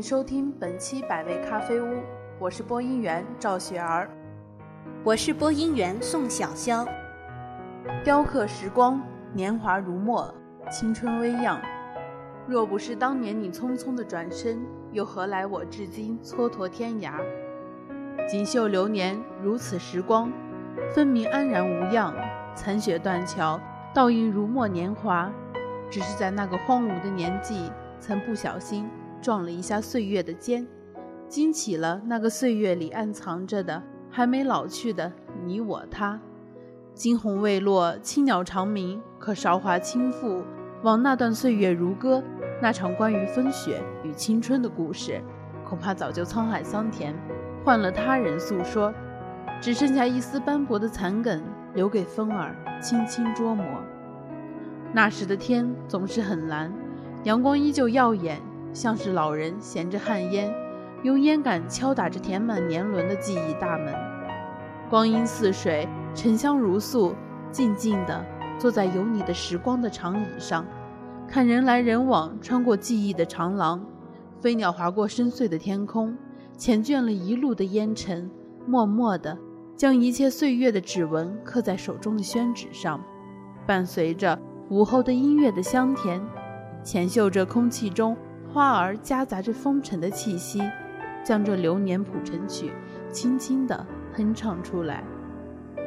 收听本期百味咖啡屋，我是播音员赵雪儿，我是播音员宋小潇。雕刻时光，年华如墨，青春微漾。若不是当年你匆匆的转身，又何来我至今蹉跎天涯？锦绣流年，如此时光，分明安然无恙。残雪断桥，倒映如墨年华。只是在那个荒芜的年纪。曾不小心撞了一下岁月的肩，惊起了那个岁月里暗藏着的还没老去的你我他。惊鸿未落，青鸟长鸣，可韶华倾覆，往那段岁月如歌，那场关于风雪与青春的故事，恐怕早就沧海桑田，换了他人诉说，只剩下一丝斑驳的残梗，留给风儿轻轻捉摸。那时的天总是很蓝。阳光依旧耀眼，像是老人衔着旱烟，用烟杆敲打着填满年轮的记忆大门。光阴似水，沉香如素，静静地坐在有你的时光的长椅上，看人来人往，穿过记忆的长廊。飞鸟划过深邃的天空，缱绻了一路的烟尘，默默地将一切岁月的指纹刻在手中的宣纸上，伴随着午后的音乐的香甜。浅嗅着空气中花儿夹杂着风尘的气息，将这流年谱成曲轻轻地哼唱出来。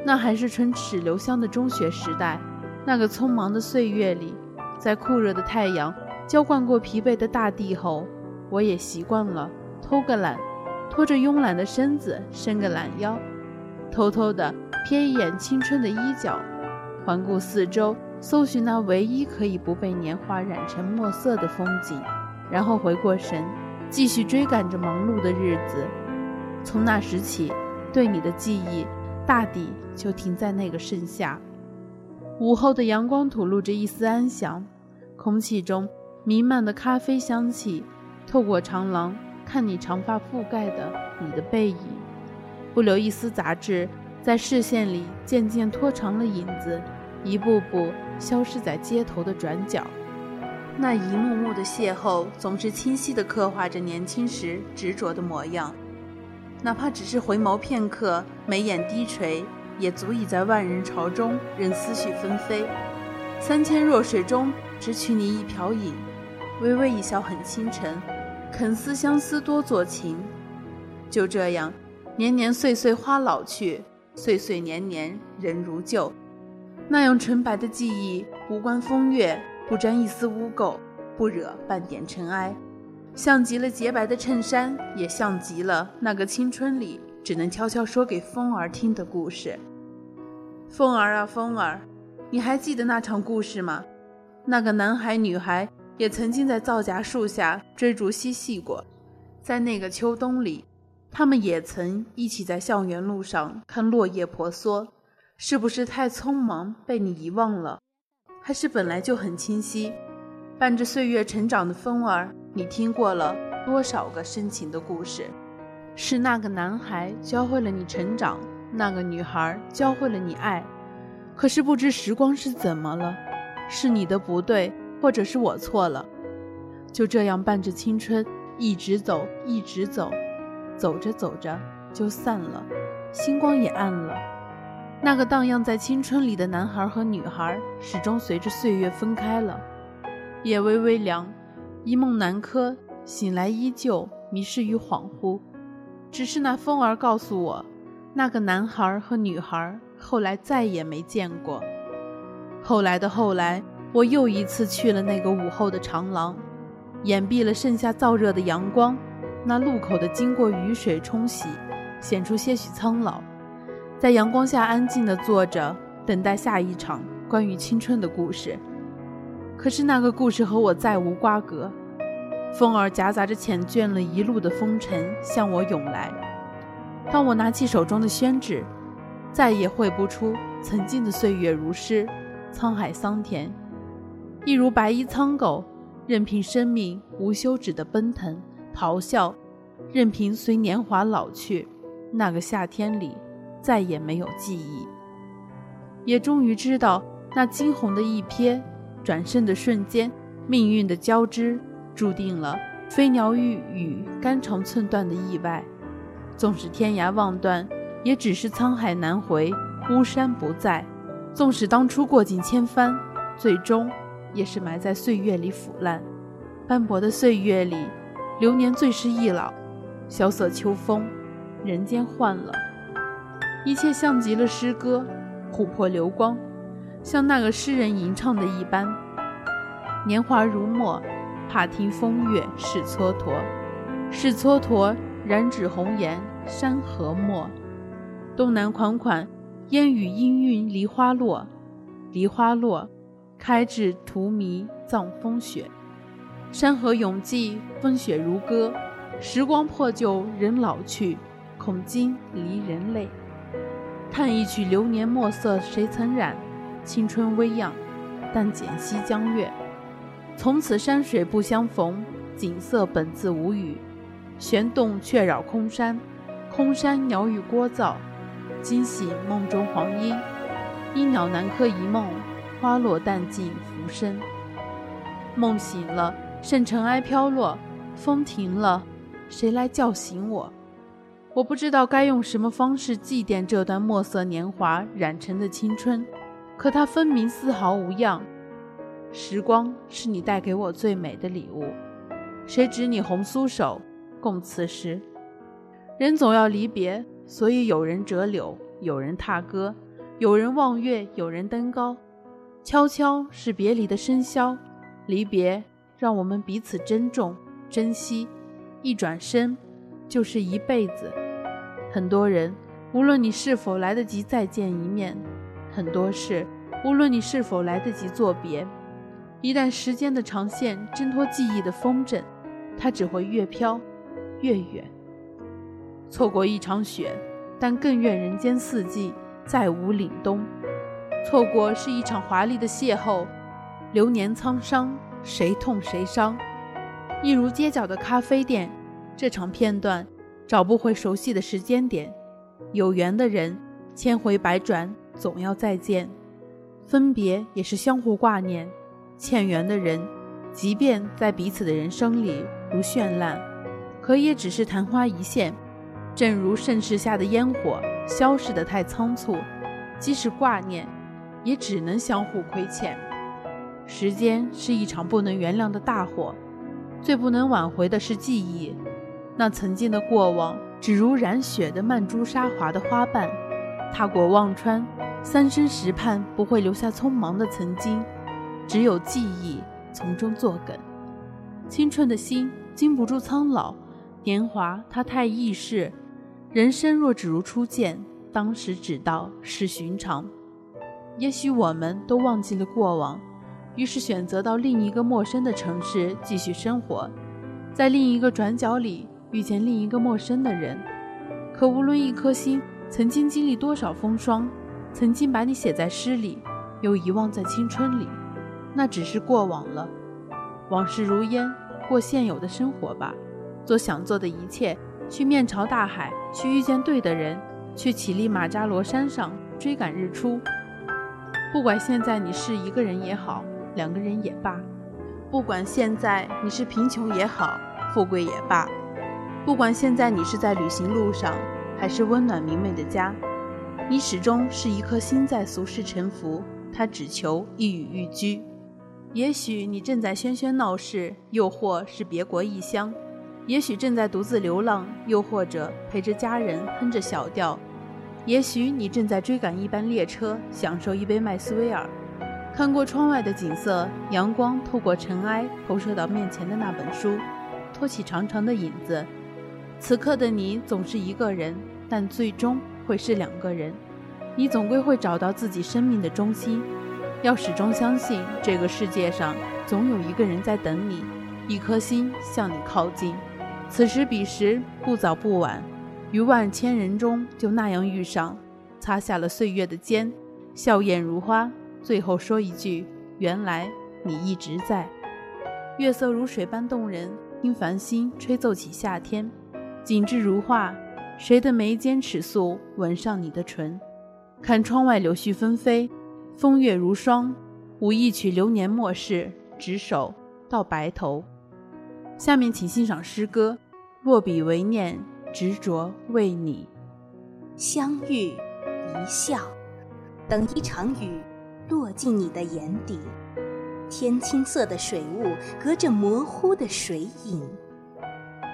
那还是唇齿留香的中学时代，那个匆忙的岁月里，在酷热的太阳浇灌过疲惫的大地后，我也习惯了偷个懒，拖着慵懒的身子，伸个懒腰，偷偷地瞥一眼青春的衣角，环顾四周。搜寻那唯一可以不被年华染成墨色的风景，然后回过神，继续追赶着忙碌的日子。从那时起，对你的记忆大抵就停在那个盛夏。午后的阳光吐露着一丝安详，空气中弥漫的咖啡香气，透过长廊看你长发覆盖的你的背影，不留一丝杂质，在视线里渐渐拖长了影子。一步步消失在街头的转角，那一幕幕的邂逅，总是清晰地刻画着年轻时执着的模样。哪怕只是回眸片刻，眉眼低垂，也足以在万人潮中任思绪纷飞。三千弱水中，只取你一瓢饮，微微一笑很倾城，肯思相思多作情。就这样，年年岁岁花老去，岁岁年年人如旧。那样纯白的记忆，无关风月，不沾一丝污垢，不惹半点尘埃，像极了洁白的衬衫，也像极了那个青春里只能悄悄说给风儿听的故事。风儿啊，风儿，你还记得那场故事吗？那个男孩女孩也曾经在皂荚树下追逐嬉戏过，在那个秋冬里，他们也曾一起在校园路上看落叶婆娑。是不是太匆忙被你遗忘了，还是本来就很清晰？伴着岁月成长的风儿，你听过了多少个深情的故事？是那个男孩教会了你成长，那个女孩教会了你爱。可是不知时光是怎么了，是你的不对，或者是我错了？就这样伴着青春一直走，一直走，走着走着就散了，星光也暗了。那个荡漾在青春里的男孩和女孩，始终随着岁月分开了。夜微微凉，一梦难柯，醒来依旧迷失于恍惚。只是那风儿告诉我，那个男孩和女孩后来再也没见过。后来的后来，我又一次去了那个午后的长廊，掩蔽了盛夏燥热的阳光。那路口的经过雨水冲洗，显出些许苍老。在阳光下安静地坐着，等待下一场关于青春的故事。可是那个故事和我再无瓜葛。风儿夹杂着缱绻了一路的风尘向我涌来。当我拿起手中的宣纸，再也绘不出曾经的岁月如诗，沧海桑田，一如白衣苍狗，任凭生命无休止的奔腾咆哮，任凭随年华老去。那个夏天里。再也没有记忆，也终于知道那惊鸿的一瞥，转身的瞬间，命运的交织，注定了飞鸟欲语肝肠寸断的意外。纵使天涯望断，也只是沧海难回，巫山不在。纵使当初过尽千帆，最终也是埋在岁月里腐烂。斑驳的岁月里，流年最是易老。萧瑟秋风，人间换了，一切像极了诗歌，琥珀流光，像那个诗人吟唱的一般。年华如墨，怕听风月是蹉跎，是蹉跎，染指红颜山河墨。东南款款，烟雨氤氲梨花落，梨花落，开至荼蘼葬风雪。山河永寂，风雪如歌。时光破旧，人老去，恐今离人泪。叹一曲流年墨色，谁曾染？青春微漾，但剪西江月。从此山水不相逢，景色本自无语。玄洞却扰空山，空山鸟语聒噪。惊醒梦中黄莺，依鸟南柯一梦，花落淡尽浮生。梦醒了，圣尘埃飘落，风停了。谁来叫醒我？我不知道该用什么方式祭奠这段墨色年华染成的青春，可它分明丝毫无恙。时光是你带给我最美的礼物，谁执你红酥手，共此时。人总要离别，所以有人折柳，有人踏歌，有人望月，有人登高。悄悄是别离的笙箫，离别让我们彼此珍重、珍惜。一转身，就是一辈子。很多人，无论你是否来得及再见一面；很多事，无论你是否来得及作别。一旦时间的长线挣脱记忆的风筝，它只会越飘越远。错过一场雪，但更愿人间四季再无凛冬。错过是一场华丽的邂逅，流年沧桑，谁痛谁伤。一如街角的咖啡店，这场片段找不回熟悉的时间点。有缘的人，千回百转总要再见；分别也是相互挂念。欠缘的人，即便在彼此的人生里如绚烂，可也只是昙花一现。正如盛世下的烟火，消逝得太仓促，即使挂念，也只能相互亏欠。时间是一场不能原谅的大火。最不能挽回的是记忆，那曾经的过往，只如染血的曼珠沙华的花瓣。踏过忘川，三生石畔不会留下匆忙的曾经，只有记忆从中作梗。青春的心经不住苍老，年华它太易逝。人生若只如初见，当时只道是寻常。也许我们都忘记了过往。于是选择到另一个陌生的城市继续生活，在另一个转角里遇见另一个陌生的人。可无论一颗心曾经经历多少风霜，曾经把你写在诗里，又遗忘在青春里，那只是过往了。往事如烟，过现有的生活吧，做想做的一切，去面朝大海，去遇见对的人，去乞力马扎罗山上追赶日出。不管现在你是一个人也好。两个人也罢，不管现在你是贫穷也好，富贵也罢，不管现在你是在旅行路上，还是温暖明媚的家，你始终是一颗心在俗世沉浮，他只求一语寓居。也许你正在喧喧闹市，又或是别国异乡；也许正在独自流浪，又或者陪着家人哼着小调；也许你正在追赶一班列车，享受一杯麦斯威尔。看过窗外的景色，阳光透过尘埃投射到面前的那本书，托起长长的影子。此刻的你总是一个人，但最终会是两个人。你总归会找到自己生命的中心。要始终相信，这个世界上总有一个人在等你，一颗心向你靠近。此时彼时，不早不晚，于万千人中就那样遇上，擦下了岁月的肩，笑靥如花。最后说一句：“原来你一直在。”月色如水般动人，听繁星吹奏起夏天，景致如画。谁的眉间尺素吻上你的唇？看窗外柳絮纷飞，风月如霜。舞一曲流年末世，执手到白头。下面请欣赏诗歌《落笔为念，执着为你》。相遇一笑，等一场雨落进你的眼底，天青色的水雾隔着模糊的水影，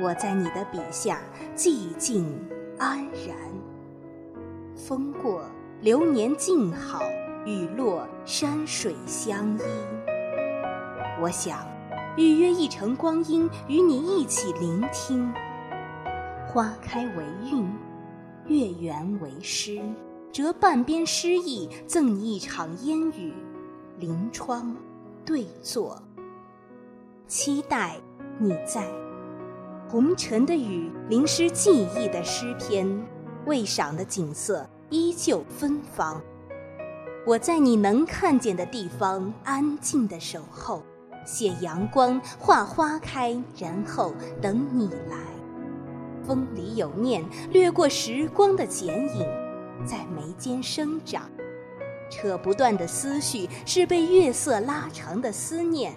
我在你的笔下寂静安然。风过，流年静好，雨落，山水相依。我想。预约一程光阴，与你一起聆听。花开为韵，月圆为诗，折半边诗意，赠你一场烟雨。临窗对坐，期待你在。红尘的雨淋湿记忆的诗篇，未赏的景色依旧芬芳。我在你能看见的地方，安静的守候。写阳光，画花开，然后等你来。风里有念，掠过时光的剪影，在眉间生长。扯不断的思绪，是被月色拉长的思念。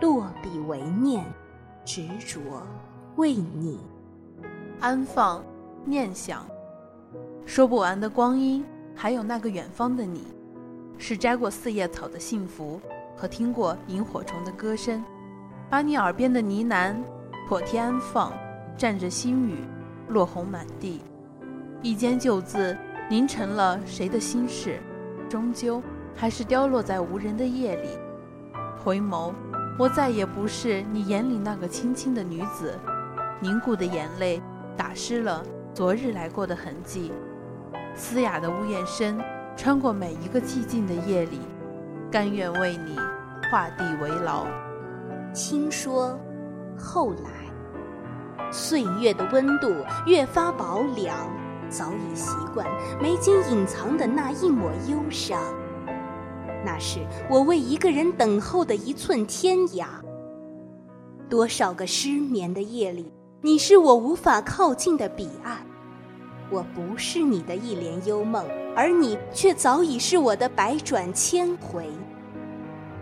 落笔为念，执着为你。安放，念想，说不完的光阴，还有那个远方的你，是摘过四叶草的幸福。和听过萤火虫的歌声，把你耳边的呢喃，妥帖安放，蘸着心语，落红满地。一间旧字凝成了谁的心事，终究还是凋落在无人的夜里。回眸，我再也不是你眼里那个轻轻的女子，凝固的眼泪打湿了昨日来过的痕迹。嘶哑的呜咽声穿过每一个寂静的夜里。甘愿为你画地为牢。听说，后来，岁月的温度越发薄凉，早已习惯眉间隐藏的那一抹忧伤。那是我为一个人等候的一寸天涯。多少个失眠的夜里，你是我无法靠近的彼岸。我不是你的一帘幽梦。而你却早已是我的百转千回。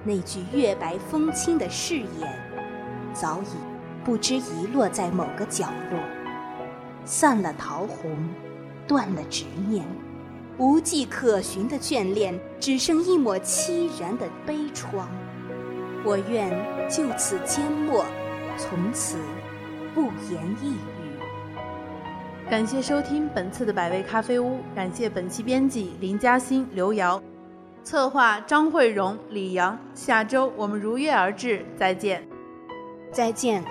那句月白风清的誓言，早已不知遗落在某个角落。散了桃红，断了执念，无迹可寻的眷恋，只剩一抹凄然的悲怆。我愿就此缄默，从此不言一语。感谢收听本次的百味咖啡屋，感谢本期编辑林嘉欣、刘瑶，策划张慧荣、李阳。下周我们如约而至，再见，再见。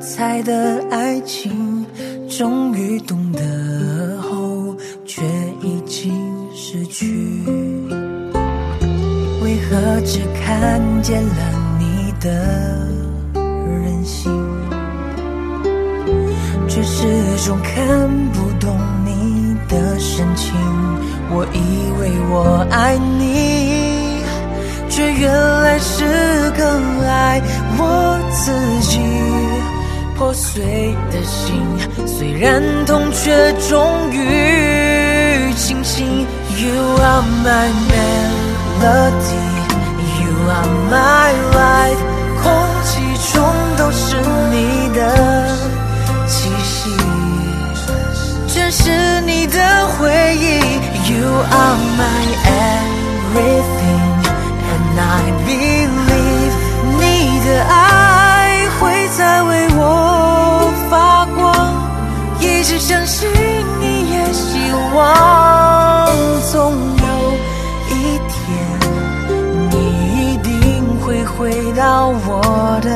彩的爱情，终于懂得后，却已经失去。为何只看见了你的任性，却始终看不懂你？的深情，我以为我爱你，却原来是更爱我自己。破碎的心，虽然痛，却终于清醒。You are my melody, you are my life，空气中都是你的气息。全是你的回忆，You are my everything，and I believe 你的爱望，总有一天你一定会回到我的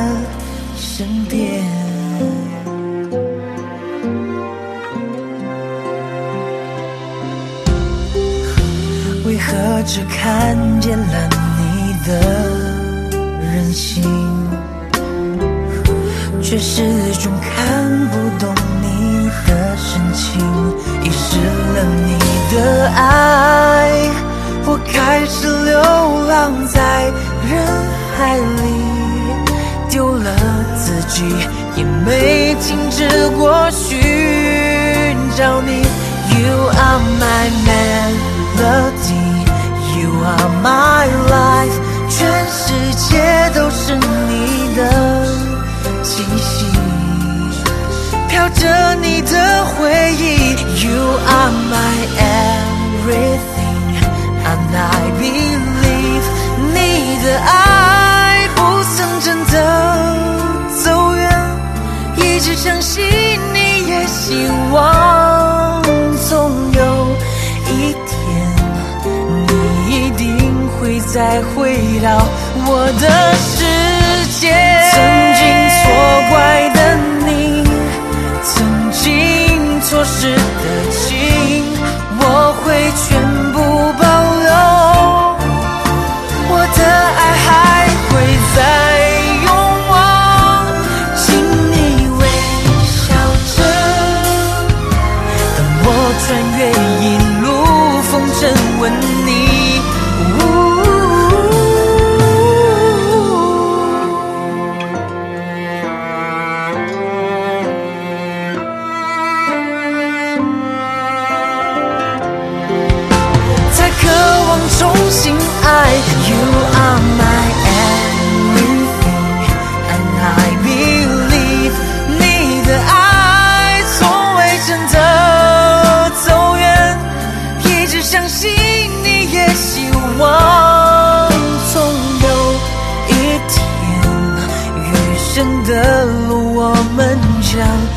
身边。为何只看见了你的任性，却始终看不懂深情，遗失了你的爱，我开始流浪在人海里，丢了自己，也没停止过寻找你。You are my melody, you are my life，全世界都是你的气息，飘着你的回忆。You are my everything, and I believe，你的爱不曾真的走远，一直相信你也希望，总有一天，你一定会再回到我的世界。经错失的情，我会全部保留。我的爱还会再勇往，请你微笑着，等我穿越一路风尘吻希望，总有一天，余生的路，我们将。